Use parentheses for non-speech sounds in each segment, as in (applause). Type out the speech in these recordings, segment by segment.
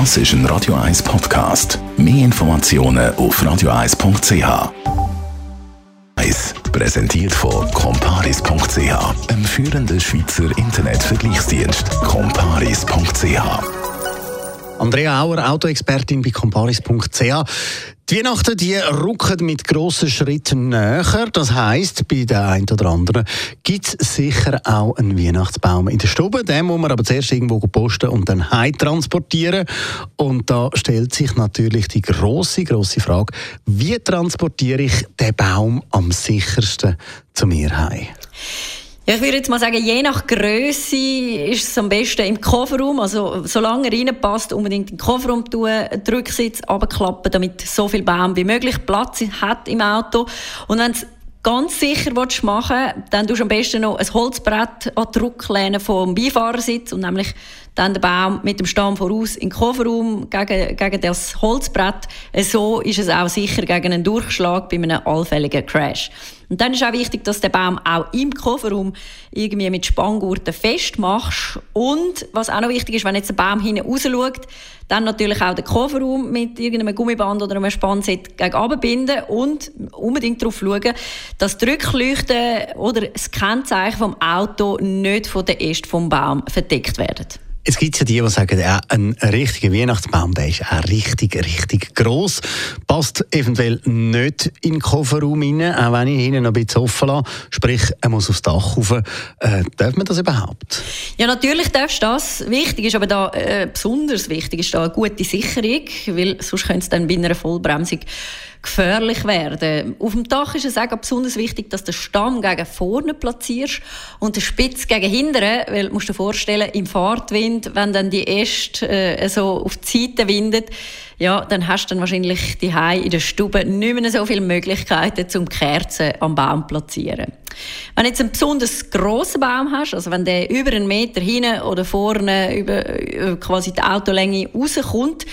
Das ist ein Radio 1 Podcast. Mehr Informationen auf radio1.ch. Präsentiert von comparis.ch, einem führenden Schweizer Internetvergleichsdienst. comparis.ch. Andrea Auer, Autoexpertin bei comparis.ch. Die Weihnachten die rücken mit grossen Schritten näher. Das heisst, bei der einen oder anderen gibt es sicher auch einen Weihnachtsbaum in der Stube. Den muss man aber zuerst irgendwo posten und dann heim transportieren. Und da stellt sich natürlich die große, große Frage: Wie transportiere ich den Baum am sichersten zu mir heim? Ja, ich würde jetzt mal sagen, je nach Größe ist es am besten im Kofferraum. Also, solange er reinpasst, unbedingt in den Kofferraum tun, den abklappen, damit so viel Baum wie möglich Platz hat im Auto. Und wenn ganz sicher machen willst, dann tust du am besten noch ein Holzbrett an die Rücklehne vom Beifahrersitz und nämlich dann den Baum mit dem Stamm voraus in den Kofferraum gegen, gegen das Holzbrett. So ist es auch sicher gegen einen Durchschlag bei einem allfälligen Crash. Und dann ist auch wichtig, dass den Baum auch im Kofferraum irgendwie mit Spanngurten festmachst. Und was auch noch wichtig ist, wenn jetzt der Baum hinten raus schaut, dann natürlich auch den Kofferraum mit irgendeinem Gummiband oder einem Spannset gegen binden und unbedingt darauf schauen, dass die Rückleuchten oder das Kennzeichen vom Auto nicht von der Äste vom Baum verdeckt werden. Es gibt ja die, die sagen, ja, ein richtiger Weihnachtsbaum, der ist auch richtig, richtig gross. Passt eventuell nicht in den Kofferraum rein, auch wenn ich hinten noch ein bisschen offen lasse. Sprich, er muss aufs Dach rauf. Äh, darf man das überhaupt? Ja, natürlich darfst du das. Wichtig ist aber da, äh, besonders wichtig ist da eine gute Sicherung, weil sonst könnte es dann bei einer Vollbremsung gefährlich werden. Auf dem Dach ist es auch besonders wichtig, dass den Stamm gegen vorne platzierst und den Spitz gegen hinten, weil du musst dir vorstellen, im Fahrtwind, wenn dann die Äste äh, so auf die Seite windet, ja, dann hast du dann wahrscheinlich die in der Stube nicht mehr so viele Möglichkeiten zum Kerzen am Baum zu platzieren. Wenn du jetzt einen besonders grossen Baum hast, also wenn der über einen Meter hinten oder vorne über, über quasi die Autolänge rauskommt,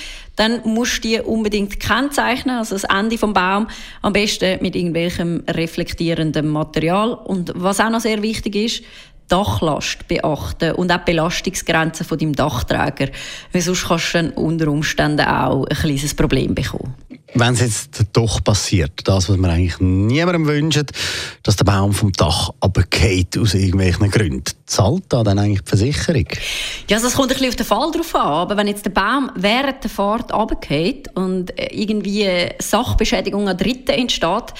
dann musst du die unbedingt kennzeichnen, also das Ende vom Baum, am besten mit irgendwelchem reflektierendem Material. Und was auch noch sehr wichtig ist, Dachlast beachten und auch die Belastungsgrenzen von deinem Dachträger. Weil sonst kannst du unter Umständen auch ein kleines Problem bekommen. Wenn es jetzt doch passiert, das, was man eigentlich niemandem wünscht, dass der Baum vom Dach abgeht aus irgendwelchen Gründen, zahlt da dann eigentlich die Versicherung? Ja, also das kommt ein bisschen auf den Fall drauf an. Aber wenn jetzt der Baum während der Fahrt abgeht und irgendwie Sachbeschädigung an Dritten entsteht,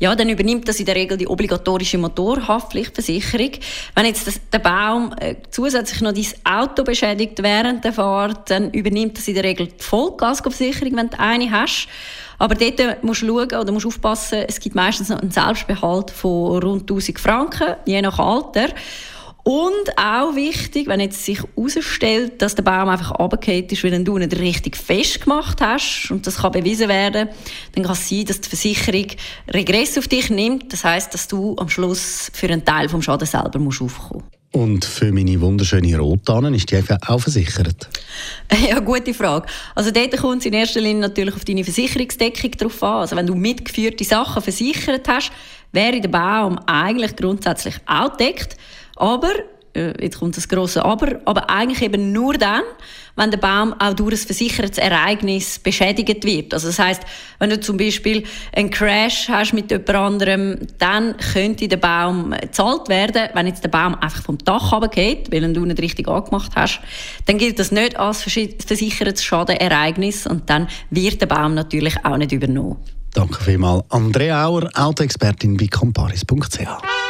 ja, dann übernimmt das in der Regel die obligatorische Motorhaftpflichtversicherung. Wenn jetzt das, der Baum äh, zusätzlich noch dein Auto beschädigt während der Fahrt, dann übernimmt das in der Regel die Vollkaskoversicherung, wenn du eine hast. Aber dort musst du schauen oder musst aufpassen, es gibt meistens noch einen Selbstbehalt von rund 1000 Franken, je nach Alter. Und auch wichtig, wenn jetzt sich herausstellt, dass der Baum einfach runtergefallen ist, weil du ihn nicht richtig festgemacht hast, und das kann bewiesen werden, dann kann es sein, dass die Versicherung Regress auf dich nimmt. Das heißt, dass du am Schluss für einen Teil vom Schaden selber musst aufkommen und für meine wunderschöne Rotanen ist die einfach auch versichert? (laughs) Ja, gute Frage. Also dort kommt es in erster Linie natürlich auf deine Versicherungsdeckung drauf an. Also wenn du mitgeführte Sachen versichert hast, wäre der Baum eigentlich grundsätzlich auch deckt. Aber, äh, jetzt kommt das große Aber, aber eigentlich eben nur dann, wenn der Baum auch durch ein versichertes Ereignis beschädigt wird. Also das heißt, wenn du zum Beispiel einen Crash hast mit jemand anderem, dann könnte der Baum gezahlt werden. Wenn jetzt der Baum einfach vom Dach runtergeht, weil du nicht richtig angemacht hast, dann gilt das nicht als versichertes Schadenereignis und dann wird der Baum natürlich auch nicht übernommen. Danke vielmals. Andrea Auer, Autoexpertin bei comparis.ch.